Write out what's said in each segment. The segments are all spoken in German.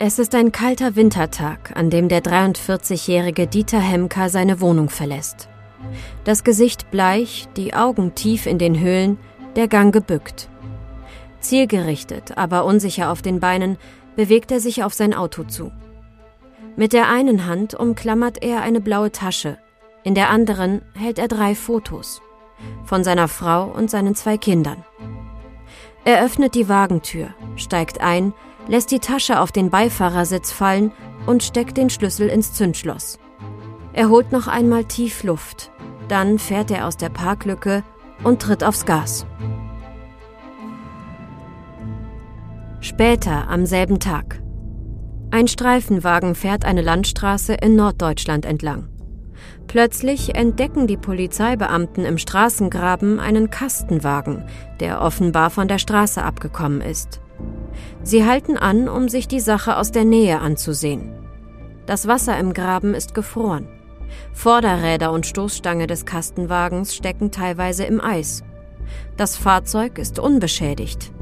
Es ist ein kalter Wintertag, an dem der 43-jährige Dieter Hemker seine Wohnung verlässt. Das Gesicht bleich, die Augen tief in den Höhlen, der Gang gebückt. Zielgerichtet, aber unsicher auf den Beinen, bewegt er sich auf sein Auto zu. Mit der einen Hand umklammert er eine blaue Tasche, in der anderen hält er drei Fotos von seiner Frau und seinen zwei Kindern. Er öffnet die Wagentür, steigt ein lässt die Tasche auf den Beifahrersitz fallen und steckt den Schlüssel ins Zündschloss. Er holt noch einmal tief Luft, dann fährt er aus der Parklücke und tritt aufs Gas. Später am selben Tag. Ein Streifenwagen fährt eine Landstraße in Norddeutschland entlang. Plötzlich entdecken die Polizeibeamten im Straßengraben einen Kastenwagen, der offenbar von der Straße abgekommen ist. Sie halten an, um sich die Sache aus der Nähe anzusehen. Das Wasser im Graben ist gefroren. Vorderräder und Stoßstange des Kastenwagens stecken teilweise im Eis. Das Fahrzeug ist unbeschädigt.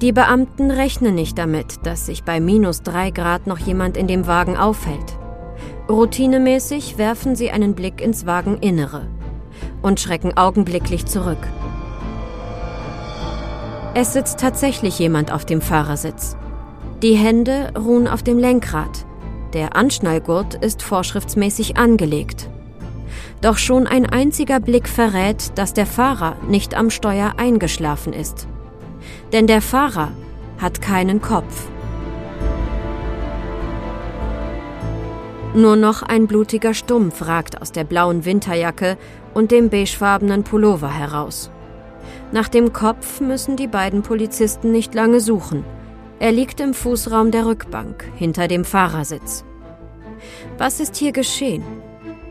Die Beamten rechnen nicht damit, dass sich bei minus drei Grad noch jemand in dem Wagen aufhält. Routinemäßig werfen sie einen Blick ins Wageninnere und schrecken augenblicklich zurück. Es sitzt tatsächlich jemand auf dem Fahrersitz. Die Hände ruhen auf dem Lenkrad. Der Anschnallgurt ist vorschriftsmäßig angelegt. Doch schon ein einziger Blick verrät, dass der Fahrer nicht am Steuer eingeschlafen ist. Denn der Fahrer hat keinen Kopf. Nur noch ein blutiger Stumpf ragt aus der blauen Winterjacke und dem beigefarbenen Pullover heraus. Nach dem Kopf müssen die beiden Polizisten nicht lange suchen. Er liegt im Fußraum der Rückbank, hinter dem Fahrersitz. Was ist hier geschehen?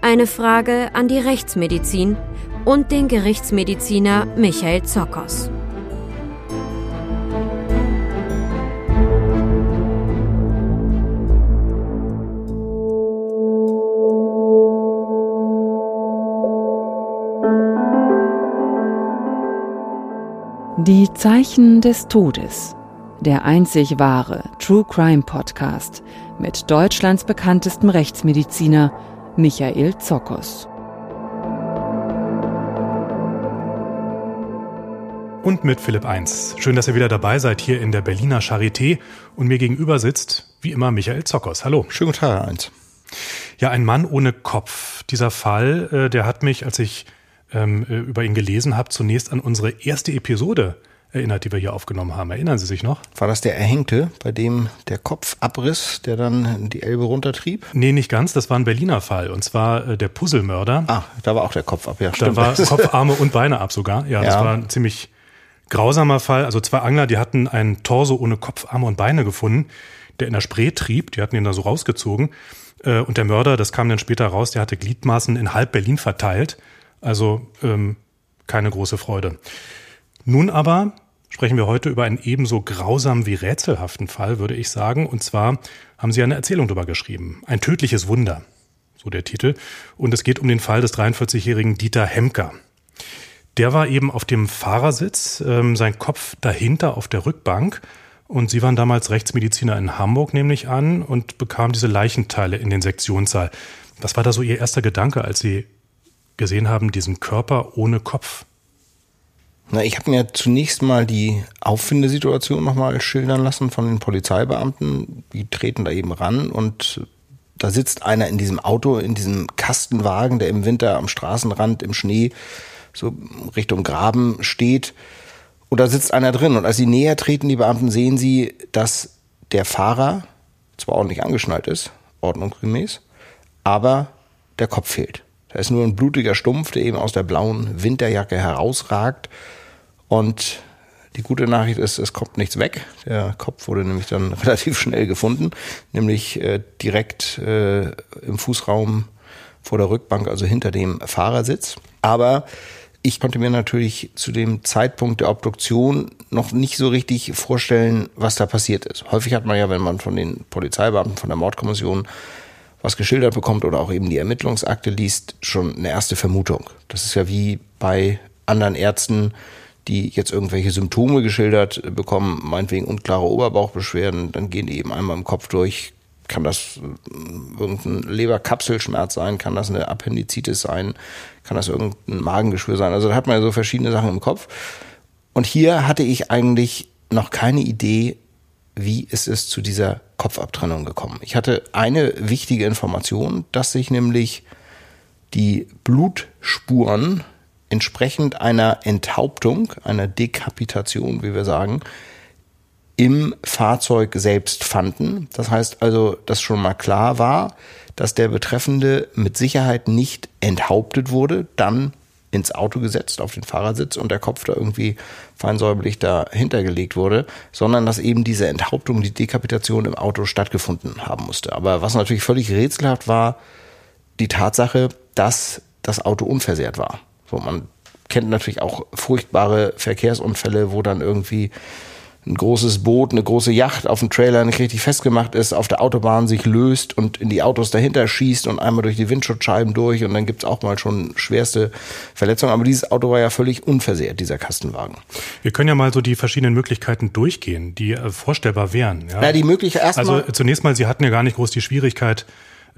Eine Frage an die Rechtsmedizin und den Gerichtsmediziner Michael Zokos. Die Zeichen des Todes. Der einzig wahre True Crime Podcast mit Deutschlands bekanntestem Rechtsmediziner Michael Zokos. Und mit Philipp 1. Schön, dass ihr wieder dabei seid hier in der Berliner Charité und mir gegenüber sitzt, wie immer, Michael Zokos. Hallo. Schönen guten Tag, 1. Ja, ein Mann ohne Kopf. Dieser Fall, äh, der hat mich, als ich ähm, äh, über ihn gelesen habe, zunächst an unsere erste Episode erinnert, die wir hier aufgenommen haben. Erinnern Sie sich noch? War das der Erhängte, bei dem der Kopf abriss, der dann die Elbe runtertrieb? Nee, nicht ganz. Das war ein Berliner Fall. Und zwar äh, der Puzzlemörder. Ah, da war auch der Kopf ab, ja, stimmt. Da war Kopf, Arme und Beine ab sogar. Ja, das ja. war ein ziemlich grausamer Fall. Also zwei Angler, die hatten einen Torso ohne Kopf, Arme und Beine gefunden, der in der Spree trieb. Die hatten ihn da so rausgezogen. Äh, und der Mörder, das kam dann später raus, der hatte Gliedmaßen in halb Berlin verteilt also ähm, keine große Freude. Nun aber sprechen wir heute über einen ebenso grausamen wie rätselhaften Fall, würde ich sagen. Und zwar haben Sie eine Erzählung darüber geschrieben. Ein tödliches Wunder, so der Titel. Und es geht um den Fall des 43-jährigen Dieter Hemker. Der war eben auf dem Fahrersitz, ähm, sein Kopf dahinter auf der Rückbank. Und Sie waren damals Rechtsmediziner in Hamburg, nehme ich an, und bekamen diese Leichenteile in den Sektionssaal. Was war da so Ihr erster Gedanke, als Sie gesehen haben, diesen Körper ohne Kopf? Na, ich habe mir zunächst mal die Auffindesituation nochmal schildern lassen von den Polizeibeamten. Die treten da eben ran und da sitzt einer in diesem Auto, in diesem Kastenwagen, der im Winter am Straßenrand im Schnee so Richtung Graben steht. Und da sitzt einer drin. Und als sie näher treten, die Beamten, sehen sie, dass der Fahrer zwar ordentlich angeschnallt ist, ordnungsgemäß, aber der Kopf fehlt. Da ist nur ein blutiger Stumpf, der eben aus der blauen Winterjacke herausragt. Und die gute Nachricht ist, es kommt nichts weg. Der Kopf wurde nämlich dann relativ schnell gefunden, nämlich äh, direkt äh, im Fußraum vor der Rückbank, also hinter dem Fahrersitz. Aber ich konnte mir natürlich zu dem Zeitpunkt der Obduktion noch nicht so richtig vorstellen, was da passiert ist. Häufig hat man ja, wenn man von den Polizeibeamten, von der Mordkommission was geschildert bekommt oder auch eben die Ermittlungsakte liest, schon eine erste Vermutung. Das ist ja wie bei anderen Ärzten, die jetzt irgendwelche Symptome geschildert bekommen, meinetwegen unklare Oberbauchbeschwerden, dann gehen die eben einmal im Kopf durch, kann das äh, irgendein Leberkapselschmerz sein, kann das eine Appendizitis sein, kann das irgendein Magengeschwür sein. Also da hat man ja so verschiedene Sachen im Kopf. Und hier hatte ich eigentlich noch keine Idee, wie ist es zu dieser Kopfabtrennung gekommen. Ich hatte eine wichtige Information, dass sich nämlich die Blutspuren entsprechend einer Enthauptung, einer Dekapitation, wie wir sagen, im Fahrzeug selbst fanden. Das heißt also, dass schon mal klar war, dass der Betreffende mit Sicherheit nicht enthauptet wurde, dann ins Auto gesetzt, auf den Fahrersitz und der Kopf da irgendwie feinsäuberlich dahinter gelegt wurde, sondern dass eben diese Enthauptung, die Dekapitation im Auto stattgefunden haben musste. Aber was natürlich völlig rätselhaft war, die Tatsache, dass das Auto unversehrt war. So, man kennt natürlich auch furchtbare Verkehrsunfälle, wo dann irgendwie ein großes Boot, eine große Yacht auf dem Trailer nicht richtig festgemacht ist, auf der Autobahn sich löst und in die Autos dahinter schießt und einmal durch die Windschutzscheiben durch und dann gibt's auch mal schon schwerste Verletzungen. Aber dieses Auto war ja völlig unversehrt, dieser Kastenwagen. Wir können ja mal so die verschiedenen Möglichkeiten durchgehen, die äh, vorstellbar wären. Ja? Na, die Möglichkeit erstmal. Also zunächst mal, Sie hatten ja gar nicht groß die Schwierigkeit,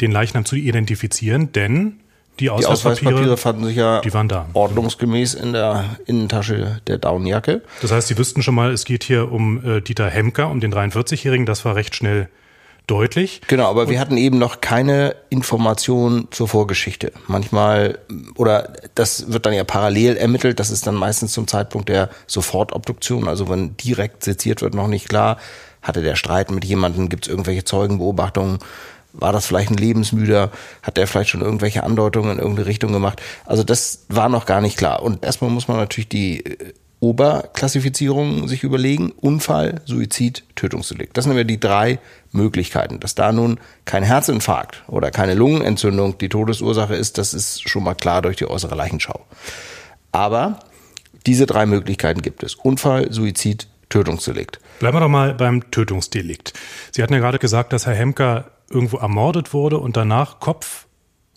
den Leichnam zu identifizieren, denn die Ausweispapiere, die Ausweispapiere fanden sich ja die waren da. ordnungsgemäß in der Innentasche der Daunenjacke. Das heißt, Sie wüssten schon mal, es geht hier um äh, Dieter Hemker, um den 43-Jährigen. Das war recht schnell deutlich. Genau, aber Und wir hatten eben noch keine Information zur Vorgeschichte. Manchmal, oder das wird dann ja parallel ermittelt, das ist dann meistens zum Zeitpunkt der Sofortobduktion, also wenn direkt seziert wird, noch nicht klar, hatte der Streit mit jemandem, gibt es irgendwelche Zeugenbeobachtungen, war das vielleicht ein Lebensmüder? Hat der vielleicht schon irgendwelche Andeutungen in irgendeine Richtung gemacht? Also das war noch gar nicht klar. Und erstmal muss man natürlich die äh, Oberklassifizierung sich überlegen. Unfall, Suizid, Tötungsdelikt. Das sind ja die drei Möglichkeiten. Dass da nun kein Herzinfarkt oder keine Lungenentzündung die Todesursache ist, das ist schon mal klar durch die äußere Leichenschau. Aber diese drei Möglichkeiten gibt es. Unfall, Suizid, Tötungsdelikt. Bleiben wir doch mal beim Tötungsdelikt. Sie hatten ja gerade gesagt, dass Herr Hemker irgendwo ermordet wurde und danach Kopf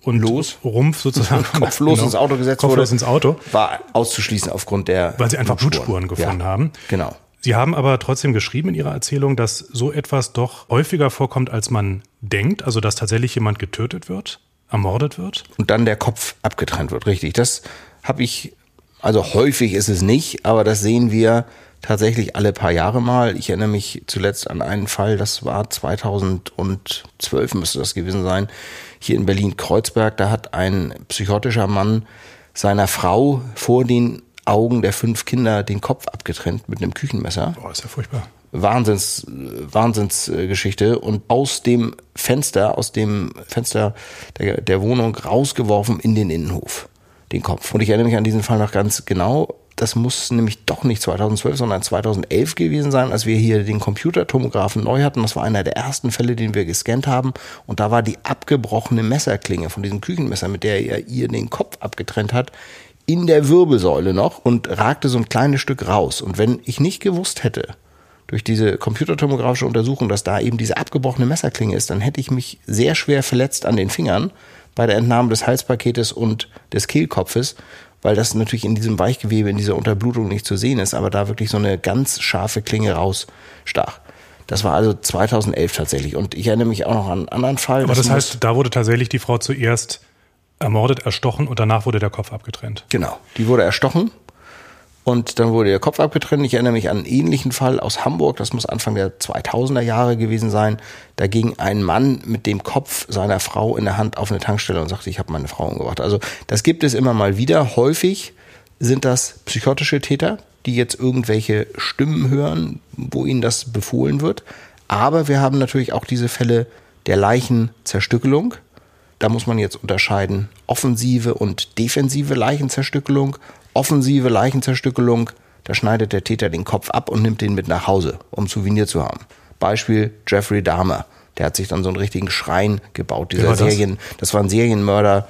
und los. Rumpf sozusagen kopflos genau, ins Auto gesetzt kopflos wurde, ins Auto war auszuschließen aufgrund der weil sie einfach Blutspuren, gefunden ja, haben. Genau. Sie haben aber trotzdem geschrieben in Ihrer Erzählung, dass so etwas doch häufiger vorkommt, als man denkt, also dass tatsächlich jemand getötet wird, ermordet wird und dann der Kopf abgetrennt wird. Richtig, das habe ich also häufig ist es nicht, aber das sehen wir tatsächlich alle paar Jahre mal. Ich erinnere mich zuletzt an einen Fall, das war 2012 müsste das gewesen sein, hier in Berlin-Kreuzberg. Da hat ein psychotischer Mann seiner Frau vor den Augen der fünf Kinder den Kopf abgetrennt mit einem Küchenmesser. Boah, ist ja furchtbar. Wahnsinns, Wahnsinnsgeschichte und aus dem Fenster, aus dem Fenster der, der Wohnung rausgeworfen in den Innenhof, den Kopf. Und ich erinnere mich an diesen Fall noch ganz genau das muss nämlich doch nicht 2012, sondern 2011 gewesen sein, als wir hier den Computertomographen neu hatten. Das war einer der ersten Fälle, den wir gescannt haben. Und da war die abgebrochene Messerklinge von diesem Küchenmesser, mit der er ihr den Kopf abgetrennt hat, in der Wirbelsäule noch und ragte so ein kleines Stück raus. Und wenn ich nicht gewusst hätte, durch diese computertomografische Untersuchung, dass da eben diese abgebrochene Messerklinge ist, dann hätte ich mich sehr schwer verletzt an den Fingern bei der Entnahme des Halspaketes und des Kehlkopfes weil das natürlich in diesem Weichgewebe, in dieser Unterblutung nicht zu sehen ist, aber da wirklich so eine ganz scharfe Klinge rausstach. Das war also 2011 tatsächlich. Und ich erinnere mich auch noch an einen anderen Fall. Aber das, das heißt, da wurde tatsächlich die Frau zuerst ermordet, erstochen und danach wurde der Kopf abgetrennt. Genau. Die wurde erstochen Und dann wurde der Kopf abgetrennt. Ich erinnere mich an einen ähnlichen Fall aus Hamburg. Das muss Anfang der 2000er Jahre gewesen sein. Da ging ein Mann mit dem Kopf seiner Frau in der Hand auf eine Tankstelle und sagte, ich habe meine Frau umgebracht. Also das gibt es immer mal wieder. Häufig sind das psychotische Täter, die jetzt irgendwelche Stimmen hören, wo ihnen das befohlen wird. Aber wir haben natürlich auch diese Fälle der Leichenzerstückelung. Da muss man jetzt unterscheiden offensive und defensive Leichenzerstückelung. Offensive Leichenzerstückelung, da schneidet der Täter den Kopf ab und nimmt den mit nach Hause, um Souvenir zu haben. Beispiel Jeffrey Dahmer. Der hat sich dann so einen richtigen Schrein gebaut. Dieser war Serien, das? das war ein Serienmörder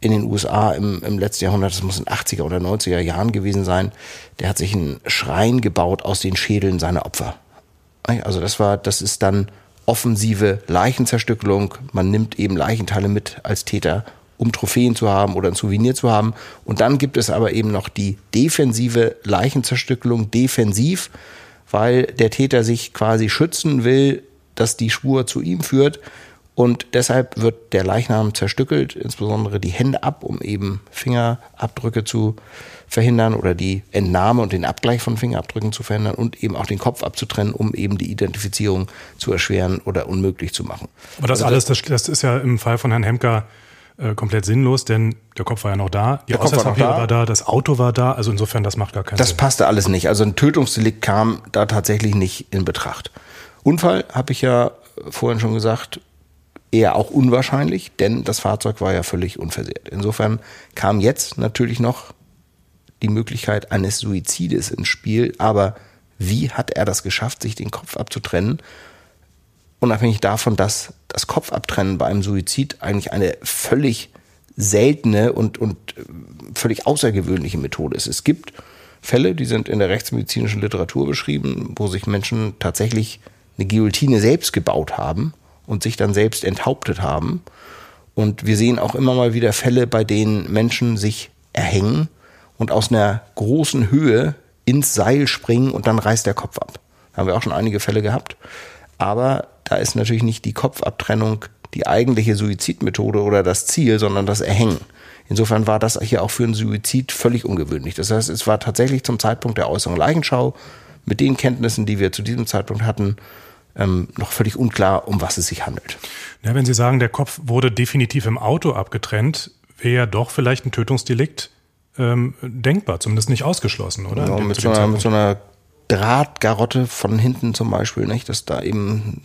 in den USA im, im letzten Jahrhundert, das muss in 80er oder 90er Jahren gewesen sein. Der hat sich einen Schrein gebaut aus den Schädeln seiner Opfer. Also das war, das ist dann offensive Leichenzerstückelung. Man nimmt eben Leichenteile mit als Täter, um Trophäen zu haben oder ein Souvenir zu haben. Und dann gibt es aber eben noch die defensive Leichenzerstückelung, defensiv, weil der Täter sich quasi schützen will, dass die Spur zu ihm führt. Und deshalb wird der Leichnam zerstückelt, insbesondere die Hände ab, um eben Fingerabdrücke zu verhindern oder die Entnahme und den Abgleich von Fingerabdrücken zu verhindern und eben auch den Kopf abzutrennen, um eben die Identifizierung zu erschweren oder unmöglich zu machen. Aber das also alles, das, das ist ja im Fall von Herrn Hemker äh, komplett sinnlos, denn der Kopf war ja noch da, die Ausweispapiere war, war, da, das Auto war da, also insofern, das macht gar keinen das Sinn. Das passte alles nicht. Also ein Tötungsdelikt kam da tatsächlich nicht in Betracht. Unfall habe ich ja vorhin schon gesagt, eher auch unwahrscheinlich, denn das Fahrzeug war ja völlig unversehrt. Insofern kam jetzt natürlich noch die Möglichkeit eines Suizides ins Spiel, aber wie hat er das geschafft, sich den Kopf abzutrennen? Unabhängig davon, dass das Kopfabtrennen bei einem Suizid eigentlich eine völlig seltene und, und äh, völlig außergewöhnliche Methode ist. Es gibt Fälle, die sind in der rechtsmedizinischen Literatur beschrieben, wo sich Menschen tatsächlich eine Guillotine selbst gebaut haben und sich dann selbst enthauptet haben. Und wir sehen auch immer mal wieder Fälle, bei denen Menschen sich erhängen und aus einer großen Höhe ins Seil springen und dann reißt der Kopf ab. Da haben wir auch schon einige Fälle gehabt. Aber da ist natürlich nicht die Kopfabtrennung die eigentliche Suizidmethode oder das Ziel, sondern das Erhängen. Insofern war das hier auch für einen Suizid völlig ungewöhnlich. Das heißt, es war tatsächlich zum Zeitpunkt der äußeren Leichenschau mit den Kenntnissen, die wir zu diesem Zeitpunkt hatten, ähm, noch völlig unklar, um was es sich handelt. Ja, wenn Sie sagen, der Kopf wurde definitiv im Auto abgetrennt, wäre ja doch vielleicht ein Tötungsdelikt ähm, denkbar, zumindest nicht ausgeschlossen, oder? Genau, mit, so einer, mit so einer Drahtgarotte von hinten zum Beispiel, nicht? dass da eben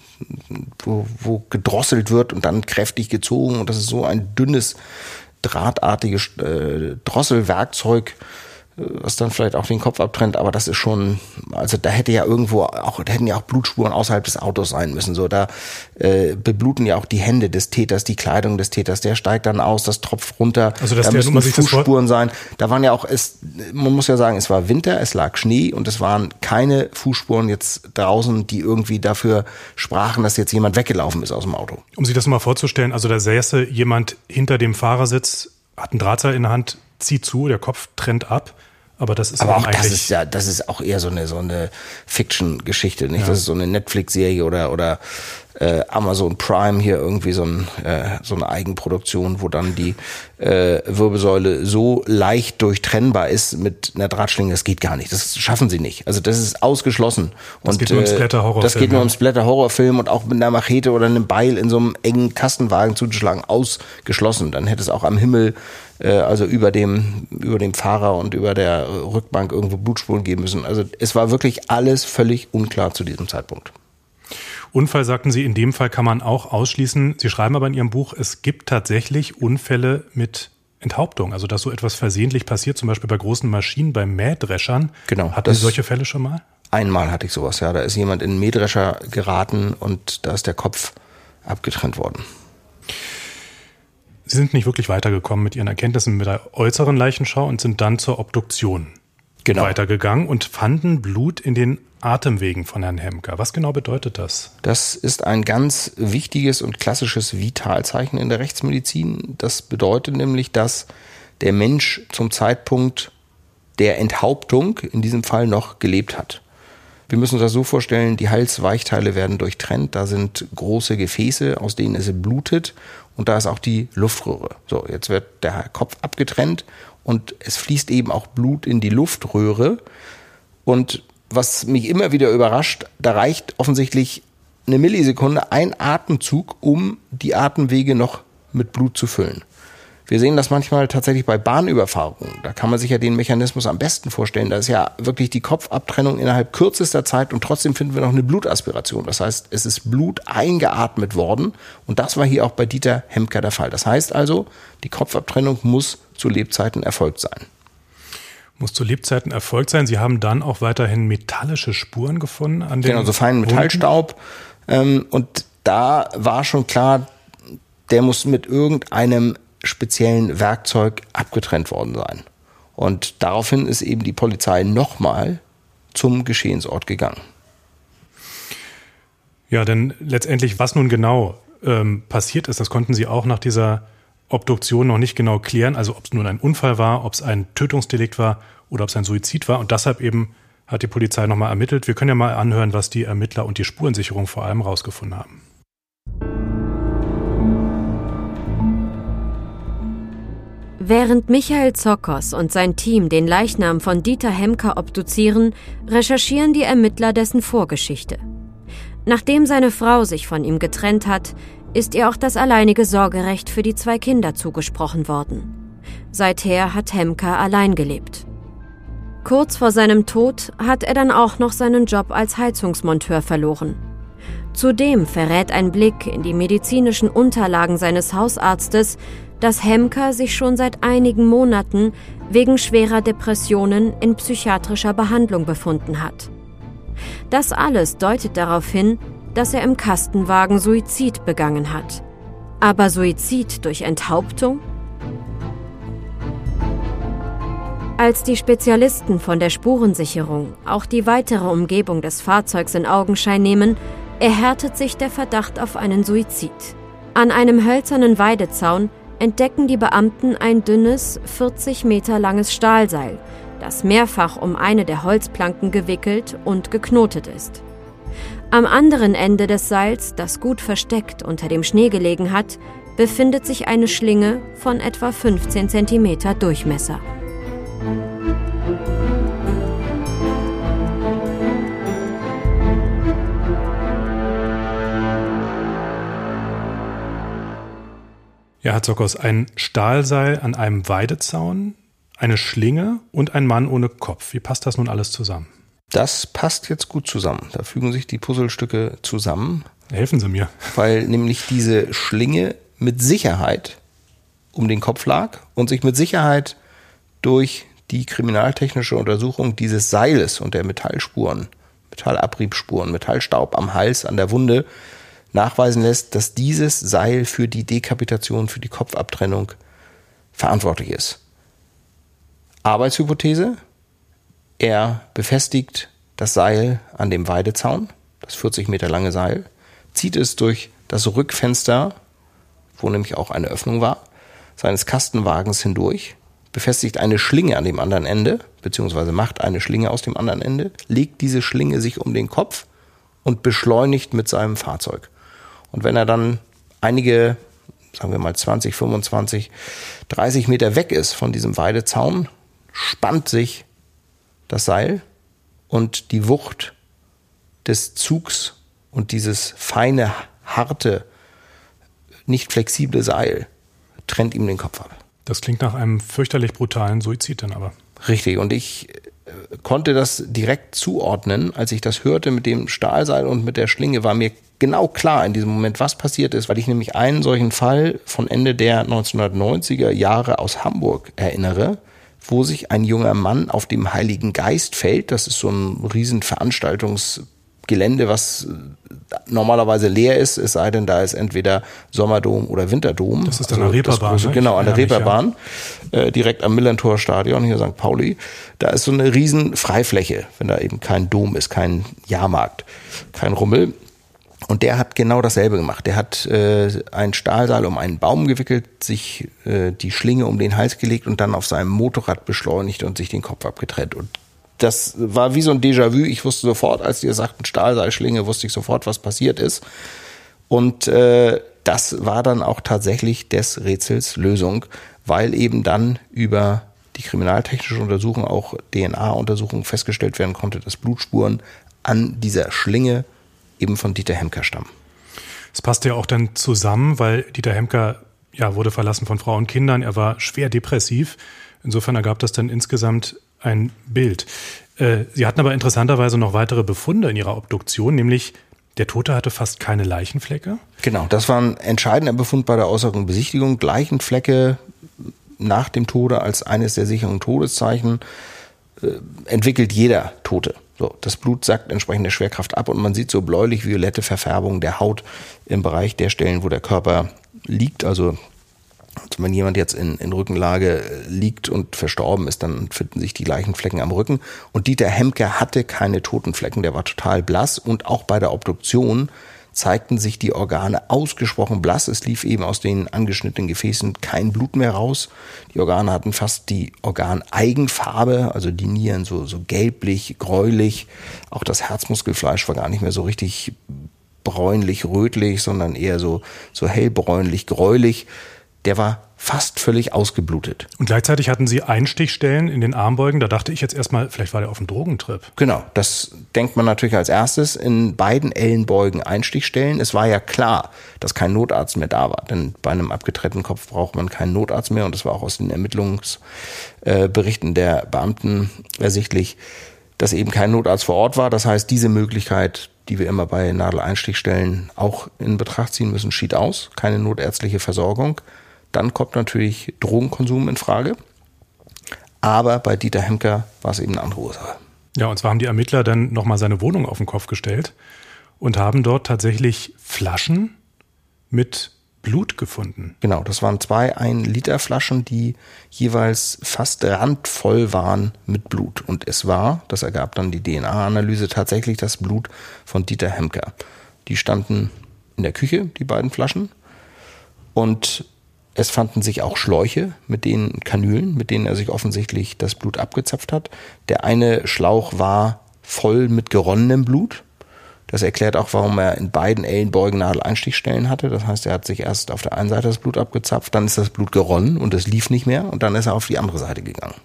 wo, wo gedrosselt wird und dann kräftig gezogen und das ist so ein dünnes drahtartiges äh, Drosselwerkzeug, was dann vielleicht auch den Kopf abtrennt, aber das ist schon, also da hätte ja irgendwo auch, da hätten ja auch Blutspuren außerhalb des Autos sein müssen. So, da äh, bebluten ja auch die Hände des Täters, die Kleidung des Täters, der steigt dann aus, das tropft runter. Also das da müssen Fußspuren sein. Da waren ja auch, es, man muss ja sagen, es war Winter, es lag Schnee und es waren keine Fußspuren jetzt draußen, die irgendwie dafür sprachen, dass jetzt jemand weggelaufen ist aus dem Auto. Um sich das mal vorzustellen, also da säße jemand hinter dem Fahrersitz, hat einen Drahtseil in der Hand, zieht zu, der Kopf trennt ab aber das ist aber auch das ist ja, das ist auch eher so eine so eine Fiction-Geschichte, nicht? Ja. Das ist so eine Netflix-Serie oder oder äh, Amazon Prime hier irgendwie so, ein, äh, so eine Eigenproduktion, wo dann die äh, Wirbelsäule so leicht durchtrennbar ist mit einer Drahtschlinge, das geht gar nicht. Das schaffen sie nicht. Also das ist ausgeschlossen. Das und, geht nur ums Blätter-Horrorfilm. Das geht nur ums Blätter-Horrorfilm und auch mit einer Machete oder einem Beil in so einem engen Kastenwagen zuzuschlagen, ausgeschlossen. Dann hätte es auch am Himmel äh, also über dem, über dem Fahrer und über der Rückbank irgendwo Blutspuren geben müssen. Also es war wirklich alles völlig unklar zu diesem Zeitpunkt. Unfall sagten Sie, in dem Fall kann man auch ausschließen. Sie schreiben aber in Ihrem Buch, es gibt tatsächlich Unfälle mit Enthauptung, also dass so etwas versehentlich passiert, zum Beispiel bei großen Maschinen, bei Mähdreschern. Genau. Hatten Sie solche Fälle schon mal? Einmal hatte ich sowas, ja. Da ist jemand in einen Mähdrescher geraten und da ist der Kopf abgetrennt worden. Sie sind nicht wirklich weitergekommen mit Ihren Erkenntnissen mit der äußeren Leichenschau und sind dann zur Obduktion genau. weitergegangen und fanden Blut in den Atemwegen von Herrn Hemker. Was genau bedeutet das? Das ist ein ganz wichtiges und klassisches Vitalzeichen in der Rechtsmedizin. Das bedeutet nämlich, dass der Mensch zum Zeitpunkt der Enthauptung in diesem Fall noch gelebt hat. Wir müssen uns das so vorstellen, die Halsweichteile werden durchtrennt, da sind große Gefäße, aus denen es blutet und da ist auch die Luftröhre. So, jetzt wird der Kopf abgetrennt und es fließt eben auch Blut in die Luftröhre. Und was mich immer wieder überrascht, da reicht offensichtlich eine Millisekunde, ein Atemzug, um die Atemwege noch mit Blut zu füllen. Wir sehen das manchmal tatsächlich bei Bahnüberfahrungen. Da kann man sich ja den Mechanismus am besten vorstellen. Da ist ja wirklich die Kopfabtrennung innerhalb kürzester Zeit und trotzdem finden wir noch eine Blutaspiration. Das heißt, es ist Blut eingeatmet worden und das war hier auch bei Dieter Hemker der Fall. Das heißt also, die Kopfabtrennung muss zu Lebzeiten erfolgt sein. Muss zu Lebzeiten erfolgt sein. Sie haben dann auch weiterhin metallische Spuren gefunden an den Genau, so feinen Metallstaub. Ähm, und da war schon klar, der muss mit irgendeinem speziellen Werkzeug abgetrennt worden sein. Und daraufhin ist eben die Polizei nochmal zum Geschehensort gegangen. Ja, denn letztendlich, was nun genau ähm, passiert ist, das konnten Sie auch nach dieser Obduktion noch nicht genau klären. Also ob es nun ein Unfall war, ob es ein Tötungsdelikt war oder ob es ein Suizid war. Und deshalb eben hat die Polizei nochmal ermittelt. Wir können ja mal anhören, was die Ermittler und die Spurensicherung vor allem rausgefunden haben. Während Michael Zokos und sein Team den Leichnam von Dieter Hemker obduzieren, recherchieren die Ermittler dessen Vorgeschichte. Nachdem seine Frau sich von ihm getrennt hat, ist ihr auch das alleinige Sorgerecht für die zwei Kinder zugesprochen worden. Seither hat Hemker allein gelebt. Kurz vor seinem Tod hat er dann auch noch seinen Job als Heizungsmonteur verloren. Zudem verrät ein Blick in die medizinischen Unterlagen seines Hausarztes, dass Hemker sich schon seit einigen Monaten wegen schwerer Depressionen in psychiatrischer Behandlung befunden hat. Das alles deutet darauf hin, dass er im Kastenwagen Suizid begangen hat. Aber Suizid durch Enthauptung? Als die Spezialisten von der Spurensicherung auch die weitere Umgebung des Fahrzeugs in Augenschein nehmen, erhärtet sich der Verdacht auf einen Suizid. An einem hölzernen Weidezaun entdecken die Beamten ein dünnes, 40 Meter langes Stahlseil, das mehrfach um eine der Holzplanken gewickelt und geknotet ist. Am anderen Ende des Seils, das gut versteckt unter dem Schnee gelegen hat, befindet sich eine Schlinge von etwa 15 Zentimeter Durchmesser. Ja, Herr Zockers, ein Stahlseil an einem Weidezaun, eine Schlinge und ein Mann ohne Kopf. Wie passt das nun alles zusammen? Das passt jetzt gut zusammen. Da fügen sich die Puzzlestücke zusammen. Helfen Sie mir. Weil nämlich diese Schlinge mit Sicherheit um den Kopf lag und sich mit Sicherheit durch die kriminaltechnische Untersuchung dieses Seiles und der Metallspuren, Metallabriebspuren, Metallstaub am Hals, an der Wunde nachweisen lässt, dass dieses Seil für die Dekapitation, für die Kopfabtrennung verantwortlich ist. Arbeitshypothese, er befestigt das Seil an dem Weidezaun, das 40 Meter lange Seil, zieht es durch das Rückfenster, wo nämlich auch eine Öffnung war, seines Kastenwagens hindurch, befestigt eine Schlinge an dem anderen Ende, beziehungsweise macht eine Schlinge aus dem anderen Ende, legt diese Schlinge sich um den Kopf und beschleunigt mit seinem Fahrzeug. Und wenn er dann einige, sagen wir mal 20, 25, 30 Meter weg ist von diesem Weidezaun, spannt sich das Seil und die Wucht des Zugs und dieses feine, harte, nicht flexible Seil trennt ihm den Kopf ab. Das klingt nach einem fürchterlich brutalen Suizid dann aber. Richtig. Und ich äh, konnte das direkt zuordnen, als ich das hörte mit dem Stahlseil und mit der Schlinge, war mir genau klar in diesem Moment, was passiert ist, weil ich nämlich einen solchen Fall von Ende der 1990er Jahre aus Hamburg erinnere, wo sich ein junger Mann auf dem Heiligen Geist fällt. Das ist so ein riesen Veranstaltungsgelände, was normalerweise leer ist, es sei denn, da ist entweder Sommerdom oder Winterdom. Das ist also an der Reeperbahn. Große, ne? Genau, an der Reeperbahn, ja. äh, direkt am Millantor Stadion, hier St. Pauli. Da ist so eine riesen Freifläche, wenn da eben kein Dom ist, kein Jahrmarkt, kein Rummel. Und der hat genau dasselbe gemacht. Der hat äh, ein Stahlseil um einen Baum gewickelt, sich äh, die Schlinge um den Hals gelegt und dann auf seinem Motorrad beschleunigt und sich den Kopf abgetrennt. Und das war wie so ein Déjà-vu. Ich wusste sofort, als die sagten Stahlseilschlinge, wusste ich sofort, was passiert ist. Und äh, das war dann auch tatsächlich des Rätsels Lösung, weil eben dann über die kriminaltechnische Untersuchung, auch DNA-Untersuchung festgestellt werden konnte, dass Blutspuren an dieser Schlinge eben von Dieter Hemker stammen. Es passt ja auch dann zusammen, weil Dieter Hemker ja, wurde verlassen von Frau und Kindern, er war schwer depressiv. Insofern ergab das dann insgesamt ein Bild. Äh, Sie hatten aber interessanterweise noch weitere Befunde in Ihrer Obduktion, nämlich der Tote hatte fast keine Leichenflecke. Genau, das war ein entscheidender Befund bei der und Besichtigung. Leichenflecke nach dem Tode als eines der sicheren Todeszeichen äh, entwickelt jeder Tote. So, das Blut sackt entsprechend der Schwerkraft ab und man sieht so bläulich-violette Verfärbung der Haut im Bereich der Stellen, wo der Körper liegt. Also wenn jemand jetzt in, in Rückenlage liegt und verstorben ist, dann finden sich die gleichen Flecken am Rücken. Und Dieter Hemke hatte keine Totenflecken, der war total blass. Und auch bei der Obduktion zeigten sich die Organe ausgesprochen blass. Es lief eben aus den angeschnittenen Gefäßen kein Blut mehr raus. Die Organe hatten fast die Organeigenfarbe, also die Nieren so, so gelblich, gräulich. Auch das Herzmuskelfleisch war gar nicht mehr so richtig bräunlich, rötlich, sondern eher so, so hellbräunlich, gräulich der war fast völlig ausgeblutet. Und gleichzeitig hatten Sie Einstichstellen in den Armbeugen. Da dachte ich jetzt erstmal, vielleicht war der auf dem Drogentrip. Genau, das denkt man natürlich als erstes. In beiden Ellenbeugen Einstichstellen. Es war ja klar, dass kein Notarzt mehr da war. Denn bei einem abgetrennten Kopf braucht man keinen Notarzt mehr. Und das war auch aus den Ermittlungsberichten der Beamten ersichtlich, dass eben kein Notarzt vor Ort war. Das heißt, diese Möglichkeit die wir immer bei Nadeleinstichstellen auch in Betracht ziehen müssen, schied aus. Keine notärztliche Versorgung. Dann kommt natürlich Drogenkonsum in Frage. Aber bei Dieter Hemker war es eben eine andere Ursache. Ja, und zwar haben die Ermittler dann nochmal seine Wohnung auf den Kopf gestellt und haben dort tatsächlich Flaschen mit Blut gefunden. Genau, das waren zwei ein Liter Flaschen, die jeweils fast randvoll waren mit Blut. Und es war, das ergab dann die DNA-Analyse, tatsächlich das Blut von Dieter Hemker. Die standen in der Küche, die beiden Flaschen. Und es fanden sich auch Schläuche mit den Kanülen, mit denen er sich offensichtlich das Blut abgezapft hat. Der eine Schlauch war voll mit geronnenem Blut. Das erklärt auch, warum er in beiden Ellenbeugen Nadeleinstichstellen hatte. Das heißt, er hat sich erst auf der einen Seite das Blut abgezapft, dann ist das Blut geronnen und es lief nicht mehr und dann ist er auf die andere Seite gegangen.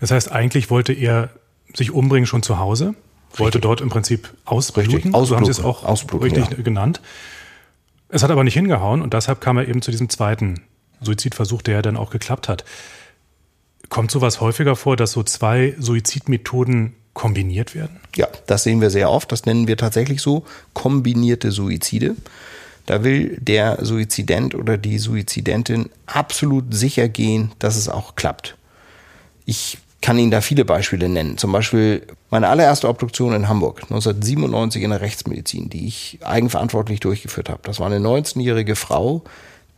Das heißt, eigentlich wollte er sich umbringen schon zu Hause, wollte richtig. dort im Prinzip ausbluten. Richtig, ausbluten. So haben Sie es auch ausbluten, richtig ja. genannt. Es hat aber nicht hingehauen und deshalb kam er eben zu diesem zweiten Suizidversuch, der ja dann auch geklappt hat. Kommt sowas häufiger vor, dass so zwei Suizidmethoden kombiniert werden? Ja, das sehen wir sehr oft. Das nennen wir tatsächlich so kombinierte Suizide. Da will der Suizident oder die Suizidentin absolut sicher gehen, dass es auch klappt. Ich kann Ihnen da viele Beispiele nennen. Zum Beispiel meine allererste Obduktion in Hamburg 1997 in der Rechtsmedizin, die ich eigenverantwortlich durchgeführt habe. Das war eine 19-jährige Frau,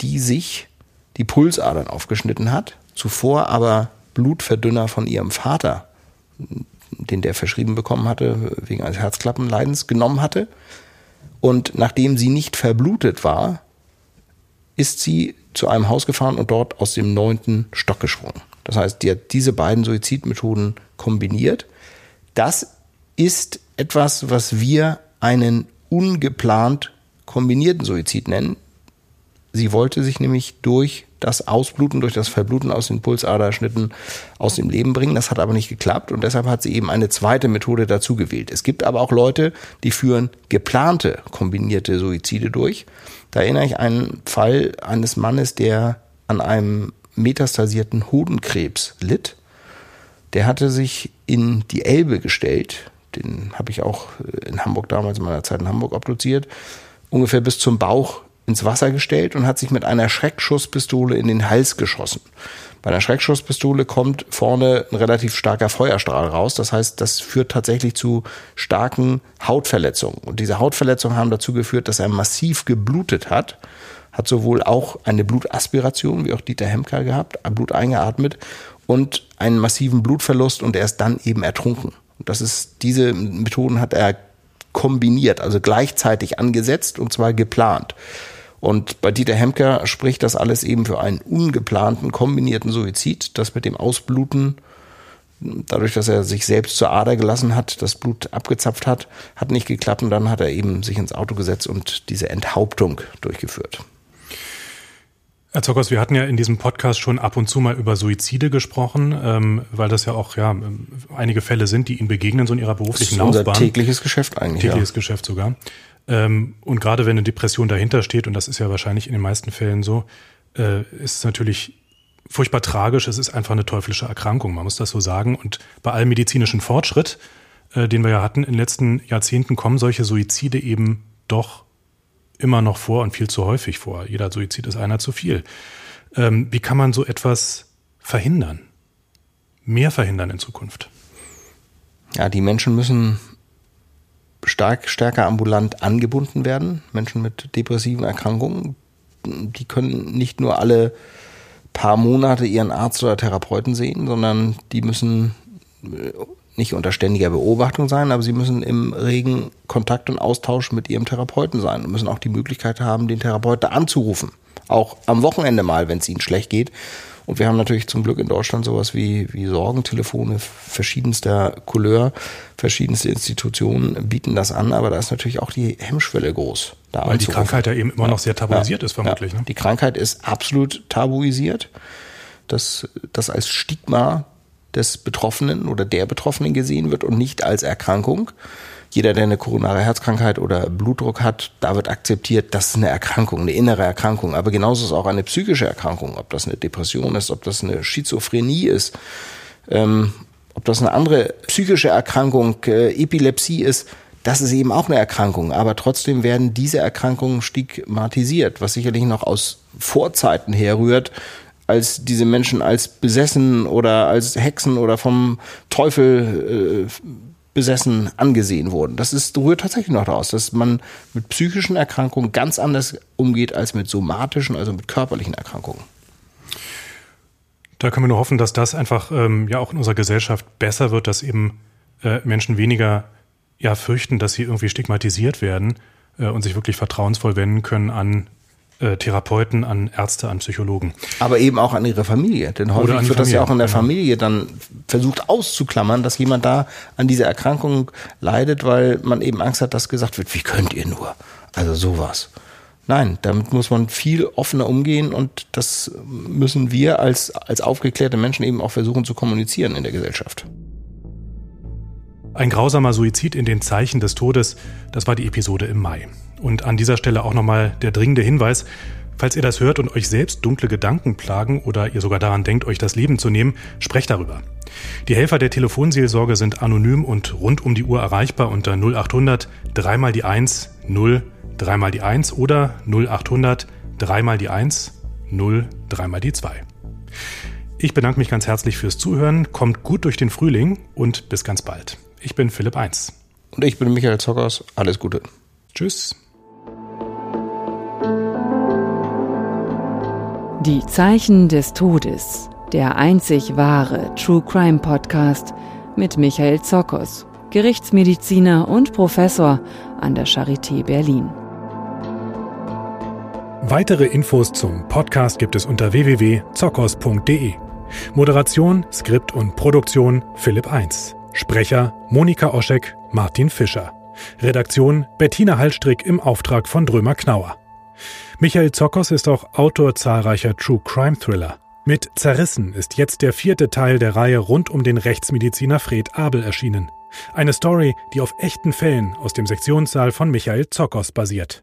die sich die Pulsadern aufgeschnitten hat, zuvor aber Blutverdünner von ihrem Vater, den der verschrieben bekommen hatte, wegen eines Herzklappenleidens, genommen hatte. Und nachdem sie nicht verblutet war, ist sie zu einem Haus gefahren und dort aus dem neunten Stock gesprungen. Das heißt, die hat diese beiden Suizidmethoden kombiniert. Das ist etwas, was wir einen ungeplant kombinierten Suizid nennen. Sie wollte sich nämlich durch das Ausbluten, durch das Verbluten aus den Pulsaderschnitten aus dem Leben bringen. Das hat aber nicht geklappt und deshalb hat sie eben eine zweite Methode dazu gewählt. Es gibt aber auch Leute, die führen geplante kombinierte Suizide durch. Da erinnere ich einen Fall eines Mannes, der an einem metastasierten Hodenkrebs litt. Der hatte sich in die Elbe gestellt. Den habe ich auch in Hamburg damals in meiner Zeit in Hamburg obduziert. Ungefähr bis zum Bauch ins Wasser gestellt und hat sich mit einer Schreckschusspistole in den Hals geschossen. Bei einer Schreckschusspistole kommt vorne ein relativ starker Feuerstrahl raus. Das heißt, das führt tatsächlich zu starken Hautverletzungen. Und diese Hautverletzungen haben dazu geführt, dass er massiv geblutet hat. Hat sowohl auch eine Blutaspiration, wie auch Dieter Hemker gehabt, Blut eingeatmet und einen massiven Blutverlust und er ist dann eben ertrunken. Und das ist, diese Methoden hat er kombiniert, also gleichzeitig angesetzt und zwar geplant. Und bei Dieter Hemker spricht das alles eben für einen ungeplanten, kombinierten Suizid, das mit dem Ausbluten, dadurch, dass er sich selbst zur Ader gelassen hat, das Blut abgezapft hat, hat nicht geklappt und dann hat er eben sich ins Auto gesetzt und diese Enthauptung durchgeführt. Herr Zockers, wir hatten ja in diesem Podcast schon ab und zu mal über Suizide gesprochen, ähm, weil das ja auch ja einige Fälle sind, die Ihnen begegnen so in Ihrer beruflichen das ist Laufbahn. Unser tägliches Geschäft eigentlich. Tägliches ja. Geschäft sogar. Ähm, und gerade wenn eine Depression dahinter steht, und das ist ja wahrscheinlich in den meisten Fällen so, äh, ist es natürlich furchtbar tragisch. Es ist einfach eine teuflische Erkrankung, man muss das so sagen. Und bei allem medizinischen Fortschritt, äh, den wir ja hatten in den letzten Jahrzehnten, kommen solche Suizide eben doch immer noch vor und viel zu häufig vor. Jeder Suizid ist einer zu viel. Ähm, wie kann man so etwas verhindern? Mehr verhindern in Zukunft? Ja, die Menschen müssen stark, stärker ambulant angebunden werden. Menschen mit depressiven Erkrankungen, die können nicht nur alle paar Monate ihren Arzt oder Therapeuten sehen, sondern die müssen äh, nicht unter ständiger Beobachtung sein, aber sie müssen im regen Kontakt und Austausch mit ihrem Therapeuten sein und müssen auch die Möglichkeit haben, den Therapeuten anzurufen. Auch am Wochenende mal, wenn es ihnen schlecht geht. Und wir haben natürlich zum Glück in Deutschland sowas wie, wie Sorgentelefone verschiedenster Couleur, verschiedenste Institutionen bieten das an, aber da ist natürlich auch die Hemmschwelle groß. Da Weil die Krankheit ja eben immer noch sehr tabuisiert ja, ist, vermutlich. Ja. Ne? Die Krankheit ist absolut tabuisiert. Das, das als Stigma des Betroffenen oder der Betroffenen gesehen wird und nicht als Erkrankung. Jeder, der eine koronare Herzkrankheit oder Blutdruck hat, da wird akzeptiert, das ist eine Erkrankung, eine innere Erkrankung. Aber genauso ist auch eine psychische Erkrankung, ob das eine Depression ist, ob das eine Schizophrenie ist, ähm, ob das eine andere psychische Erkrankung, äh, Epilepsie ist. Das ist eben auch eine Erkrankung, aber trotzdem werden diese Erkrankungen stigmatisiert, was sicherlich noch aus Vorzeiten herrührt, als diese Menschen als besessen oder als Hexen oder vom Teufel äh, besessen angesehen wurden. Das ist, rührt tatsächlich noch daraus, dass man mit psychischen Erkrankungen ganz anders umgeht als mit somatischen, also mit körperlichen Erkrankungen. Da können wir nur hoffen, dass das einfach ähm, ja auch in unserer Gesellschaft besser wird, dass eben äh, Menschen weniger ja fürchten, dass sie irgendwie stigmatisiert werden äh, und sich wirklich vertrauensvoll wenden können an äh, Therapeuten, an Ärzte, an Psychologen. Aber eben auch an ihre Familie. Denn häufig wird das ja auch in der genau. Familie dann versucht auszuklammern, dass jemand da an dieser Erkrankung leidet, weil man eben Angst hat, dass gesagt wird, wie könnt ihr nur? Also sowas. Nein, damit muss man viel offener umgehen und das müssen wir als, als aufgeklärte Menschen eben auch versuchen zu kommunizieren in der Gesellschaft. Ein grausamer Suizid in den Zeichen des Todes, das war die Episode im Mai. Und an dieser Stelle auch nochmal der dringende Hinweis, falls ihr das hört und euch selbst dunkle Gedanken plagen oder ihr sogar daran denkt, euch das Leben zu nehmen, sprecht darüber. Die Helfer der Telefonseelsorge sind anonym und rund um die Uhr erreichbar unter 0800 dreimal die 1 0 dreimal die 1 oder 0800 dreimal die 1 0 dreimal die 2. Ich bedanke mich ganz herzlich fürs Zuhören, kommt gut durch den Frühling und bis ganz bald. Ich bin Philipp 1. Und ich bin Michael Zockers. Alles Gute. Tschüss. Die Zeichen des Todes. Der einzig wahre True Crime Podcast mit Michael Zockers, Gerichtsmediziner und Professor an der Charité Berlin. Weitere Infos zum Podcast gibt es unter www.zockers.de. Moderation, Skript und Produktion Philipp 1. Sprecher Monika Oschek, Martin Fischer. Redaktion Bettina Hallstrick im Auftrag von Drömer Knauer. Michael Zockers ist auch Autor zahlreicher True Crime Thriller. Mit Zerrissen ist jetzt der vierte Teil der Reihe rund um den Rechtsmediziner Fred Abel erschienen. Eine Story, die auf echten Fällen aus dem Sektionssaal von Michael Zockers basiert.